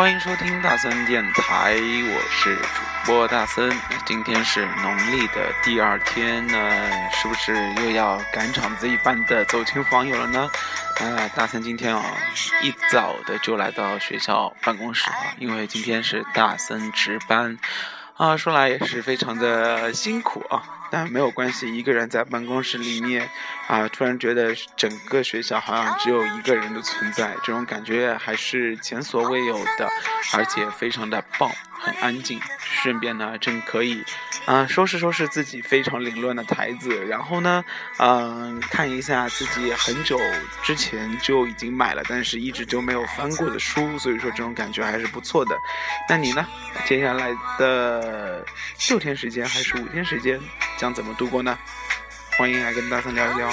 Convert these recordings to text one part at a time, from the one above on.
欢迎收听大森电台，我是主播大森。今天是农历的第二天呢，是不是又要赶场子一般的走亲访友了呢？呃，大森今天啊，一早的就来到学校办公室啊，因为今天是大森值班。啊，说来也是非常的辛苦啊，但没有关系，一个人在办公室里面，啊，突然觉得整个学校好像只有一个人的存在，这种感觉还是前所未有的，而且非常的棒。很安静，顺便呢，正可以，啊，收拾收拾自己非常凌乱的台子，然后呢，嗯，看一下自己很久之前就已经买了，但是一直就没有翻过的书，所以说这种感觉还是不错的。那你呢？接下来的六天时间还是五天时间，将怎么度过呢？欢迎来跟大森聊一聊。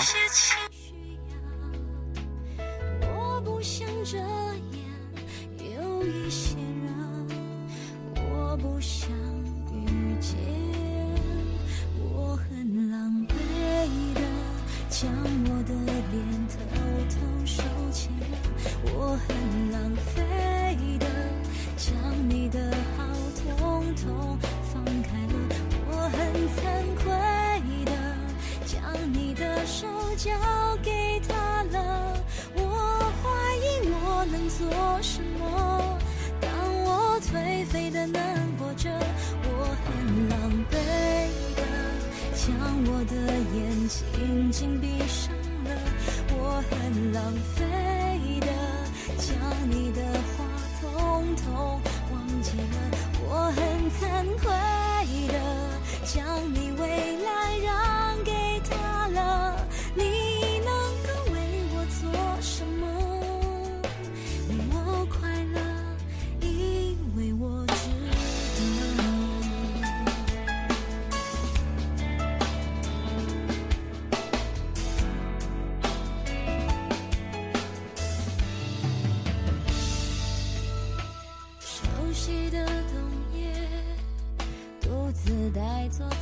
自呆坐在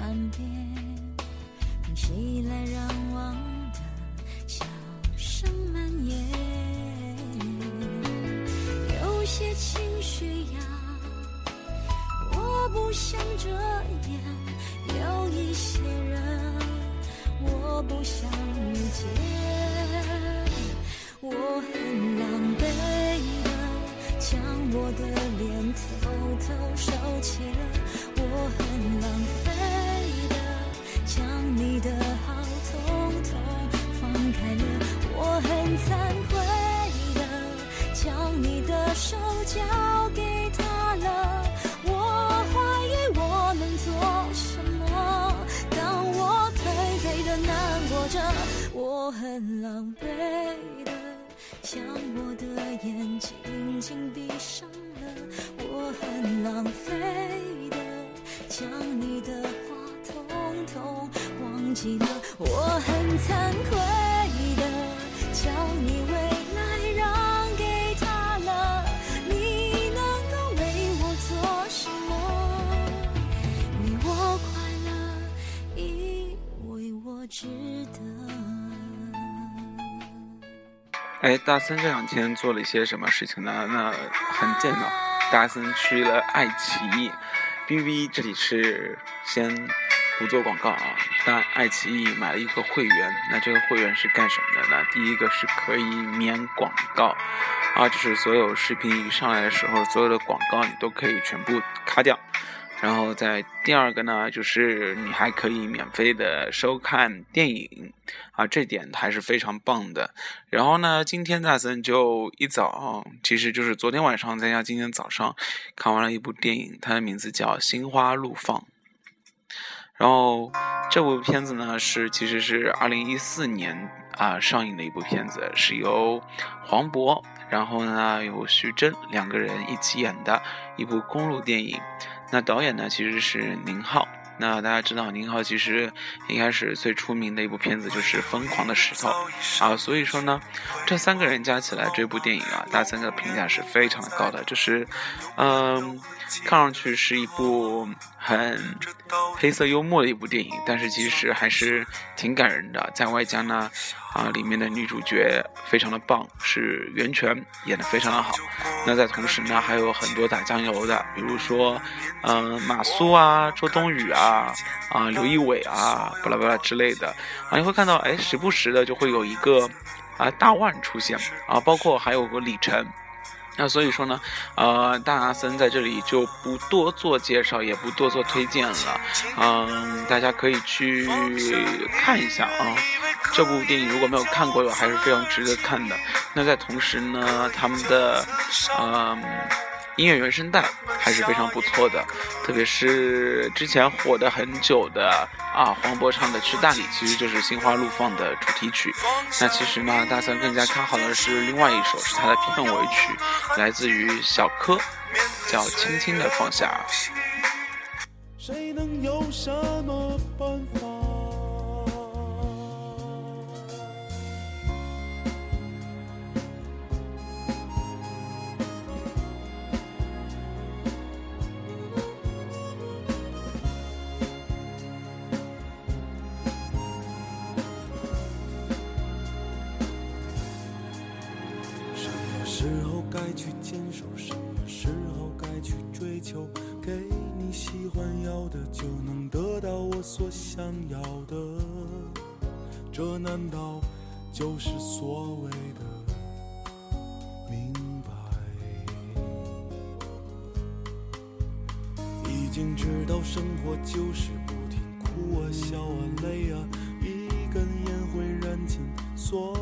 岸边。起来，让往的笑声蔓延。有些情绪呀，我不想遮掩；有一些人，我不想遇见。我很狼狈的将我的脸偷偷收起了，我很浪费忘记了，我很惭愧的将你未来让给他了。你能够为我做什么？为我快乐，因为我值得。哎，大森这两天做了一些什么事情呢？那很简单，大森去了爱奇艺。B B，这里是先。不做广告啊，但爱奇艺买了一个会员，那这个会员是干什么的呢？第一个是可以免广告，啊，就是所有视频一上来的时候，所有的广告你都可以全部卡掉。然后在第二个呢，就是你还可以免费的收看电影，啊，这点还是非常棒的。然后呢，今天大森就一早，其实就是昨天晚上再加今天早上看完了一部电影，它的名字叫《心花怒放》。然后这部片子呢是其实是二零一四年啊上映的一部片子，是由黄渤，然后呢有徐峥两个人一起演的一部公路电影。那导演呢其实是宁浩。那大家知道宁浩其实一开始最出名的一部片子就是《疯狂的石头》啊，所以说呢这三个人加起来这部电影啊，大三个评价是非常的高的，就是嗯。看上去是一部很黑色幽默的一部电影，但是其实还是挺感人的。在外加呢，啊，里面的女主角非常的棒，是袁泉演的非常的好。那在同时呢，还有很多打酱油的，比如说，嗯，马苏啊，周冬雨啊，啊，刘仪伟啊，巴拉巴拉之类的。啊，你会看到，哎，时不时的就会有一个啊大腕出现啊，包括还有个李晨。那所以说呢，呃，大阿森在这里就不多做介绍，也不多做推荐了，嗯，大家可以去看一下啊。这部电影如果没有看过的，还是非常值得看的。那在同时呢，他们的，嗯。音乐原声带还是非常不错的，特别是之前火的很久的啊，黄渤唱的《去大理》，其实就是《心花怒放》的主题曲。那其实呢，大三更加看好的是另外一首，是他的片尾曲，来自于小柯，叫《轻轻的放下》。谁能有该去坚守，什么时候该去追求？给你喜欢要的，就能得到我所想要的。这难道就是所谓的明白？已经知道生活就是不停哭啊笑啊累啊，一根烟会燃尽所有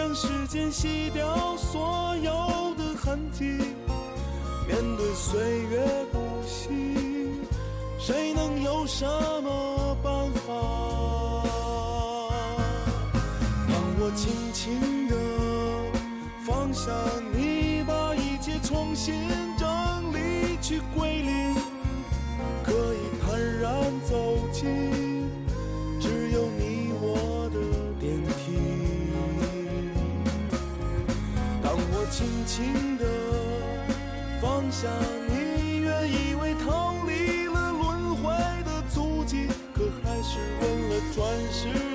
让时间洗掉所有的痕迹。面对岁月不息，谁能有什么办法？让我轻轻地放下你，把一切重新整理，去归轻轻地放下，你原以为逃离了轮回的足迹，可还是问了转世？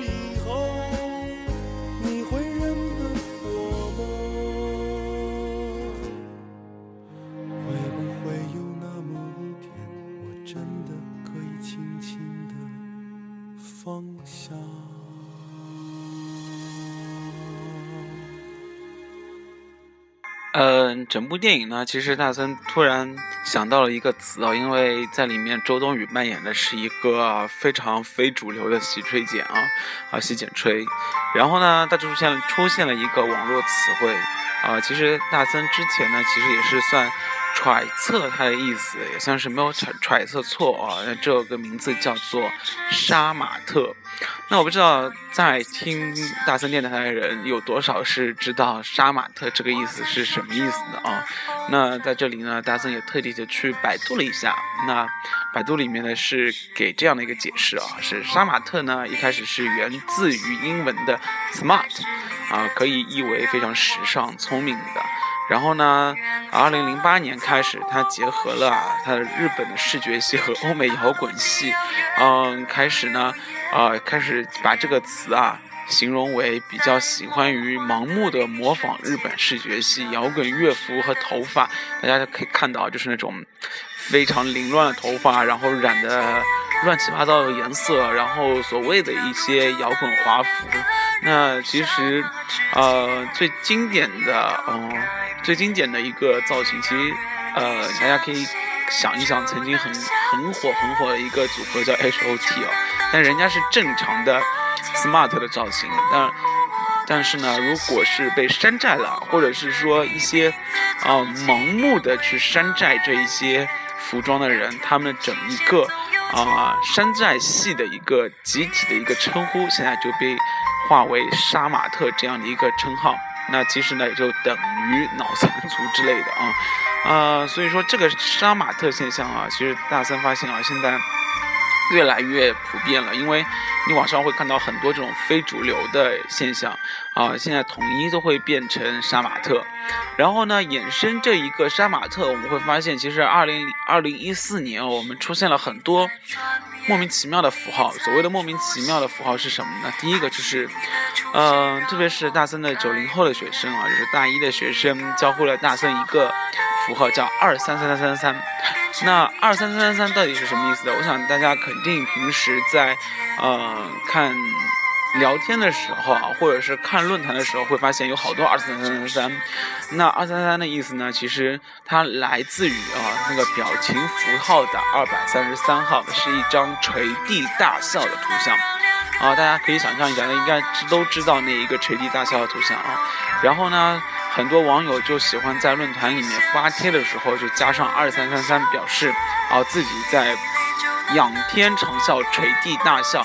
嗯，整部电影呢，其实大森突然想到了一个词啊，因为在里面周冬雨扮演的是一个非常非主流的洗吹剪啊，啊洗剪吹，然后呢，他就出现出现了一个网络词汇啊，其实大森之前呢，其实也是算。揣测它的意思也算是没有揣揣测错啊，这个名字叫做杀马特。那我不知道在听大森电台的人有多少是知道杀马特这个意思是什么意思的啊？那在这里呢，大森也特地的去百度了一下，那百度里面呢是给这样的一个解释啊，是杀马特呢一开始是源自于英文的 smart，啊，可以译为非常时尚、聪明的。然后呢，二零零八年开始，他结合了啊他的日本的视觉系和欧美摇滚系，嗯，开始呢，呃，开始把这个词啊形容为比较喜欢于盲目的模仿日本视觉系摇滚乐服和头发，大家可以看到，就是那种非常凌乱的头发，然后染的乱七八糟的颜色，然后所谓的一些摇滚华服。那其实，呃，最经典的，嗯。最经典的一个造型，其实，呃，大家可以想一想，曾经很很火很火的一个组合叫 H.O.T 哦，但人家是正常的 smart 的造型，但但是呢，如果是被山寨了，或者是说一些啊盲目的去山寨这一些服装的人，他们整一个啊山寨系的一个集体的一个称呼，现在就被化为杀马特这样的一个称号。那其实呢，也就等于脑残族之类的啊，呃，所以说这个杀马特现象啊，其实大森发现啊，现在越来越普遍了，因为你网上会看到很多这种非主流的现象啊，现在统一都会变成杀马特，然后呢，衍生这一个杀马特，我们会发现，其实二零二零一四年我们出现了很多。莫名其妙的符号，所谓的莫名其妙的符号是什么呢？第一个就是，嗯，特别是大三的九零后的学生啊，就是大一的学生教会了大三一个符号，叫二三三三三三。那二三三三三到底是什么意思呢？我想大家肯定平时在，呃，看。聊天的时候啊，或者是看论坛的时候，会发现有好多二三三三三。那二三三的意思呢？其实它来自于啊那个表情符号的二百三十三号，是一张垂地大笑的图像啊。大家可以想象一下，应该都知道那一个垂地大笑的图像啊。然后呢，很多网友就喜欢在论坛里面发帖的时候就加上二三三三，表示啊自己在仰天长啸、垂地大笑。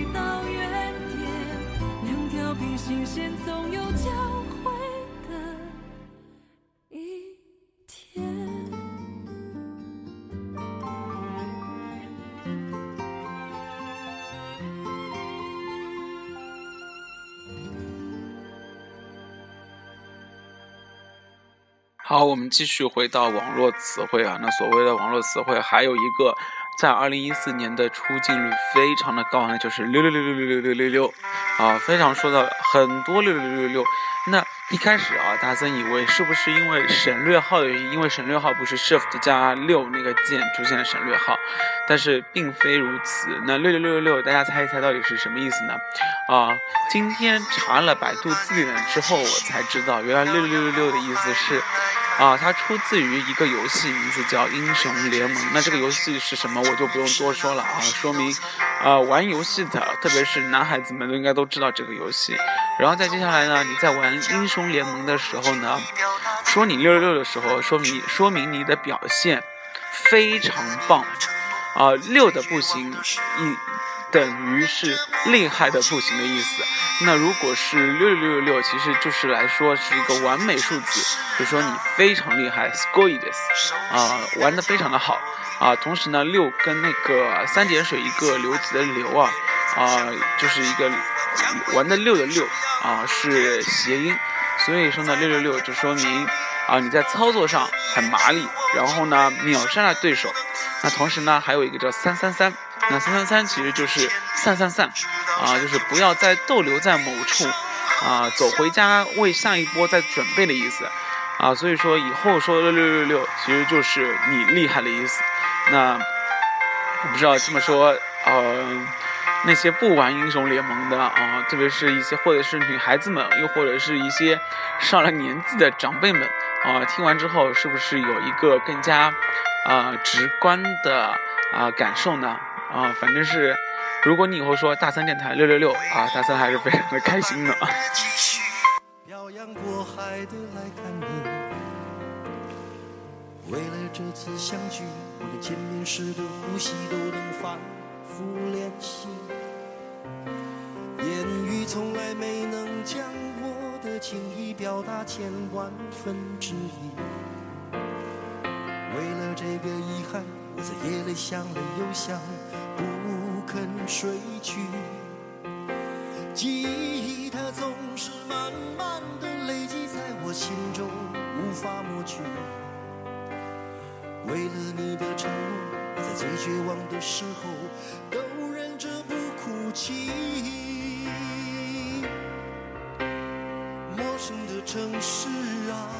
新鲜总有交汇的一天好，我们继续回到网络词汇啊。那所谓的网络词汇，还有一个在二零一四年的出镜率非常的高，那就是六六六六六六六六六啊，非常说到很多六六六六六。那一开始啊，大森以为是不是因为省略号的原因？因为省略号不是 Shift 加六那个键出现了省略号，但是并非如此。那六六六六六，大家猜一猜到底是什么意思呢？啊，今天查了百度字典之后，我才知道，原来六六六六六的意思是。啊，它出自于一个游戏，名字叫《英雄联盟》。那这个游戏是什么，我就不用多说了啊。说明，啊，玩游戏的，特别是男孩子们都应该都知道这个游戏。然后在接下来呢，你在玩《英雄联盟》的时候呢，说你六六六的时候，说明说明你的表现非常棒，啊，六的不行，一等于是厉害的不行的意思。那如果是六六六六六，其实就是来说是一个完美数字，就说你非常厉害 s c o r e d e s 啊，玩的非常的好啊。同时呢，六跟那个三点水一个留子的留啊，啊，就是一个玩的六的六啊，是谐音，所以说呢，六六六就说明啊你在操作上很麻利，然后呢秒杀了对手。那同时呢，还有一个叫三三三，那三三三其实就是散散散。啊，就是不要再逗留在某处，啊，走回家为下一波在准备的意思，啊，所以说以后说六六六六，其实就是你厉害的意思。那我不知道这么说，呃，那些不玩英雄联盟的啊，特别是一些或者是女孩子们，又或者是一些上了年纪的长辈们，啊，听完之后是不是有一个更加啊直观的啊感受呢？啊，反正是。如果你以后说大三电台六六六啊，大三还是非常的开心的。漂洋过海的来看你，为了这次相聚，我连见面时的呼吸都能反复练习。言语从来没能将我的情意表达千万分之一。为了这个遗憾，我在夜里想了又想。肯睡去，记忆它总是慢慢的累积在我心中，无法抹去。为了你的承诺，在最绝望的时候都忍着不哭泣。陌生的城市啊，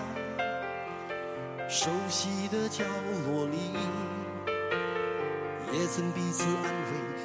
熟悉的角落里，也曾彼此安慰。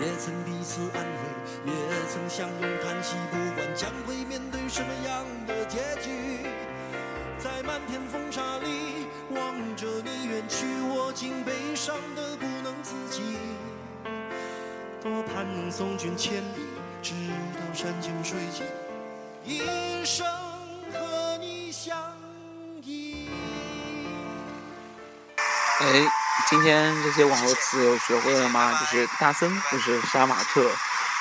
也曾彼此安慰，也曾相拥叹息，不管将会面对什么样的结局。在漫天风沙里望着你远去，我竟悲伤的不能自己。多盼能送君千里，直到山穷水尽，一生和你相依。哎，今天这些网络词有学会了吗？就是大森就是杀马特，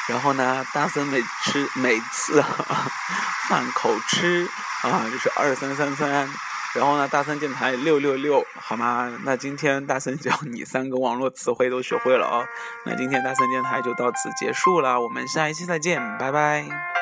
然后呢，大森每吃每次饭口吃啊，就是二三三三，然后呢，大森电台六六六，好吗？那今天大森教你三个网络词汇都学会了哦，那今天大森电台就到此结束了，我们下一期再见，拜拜。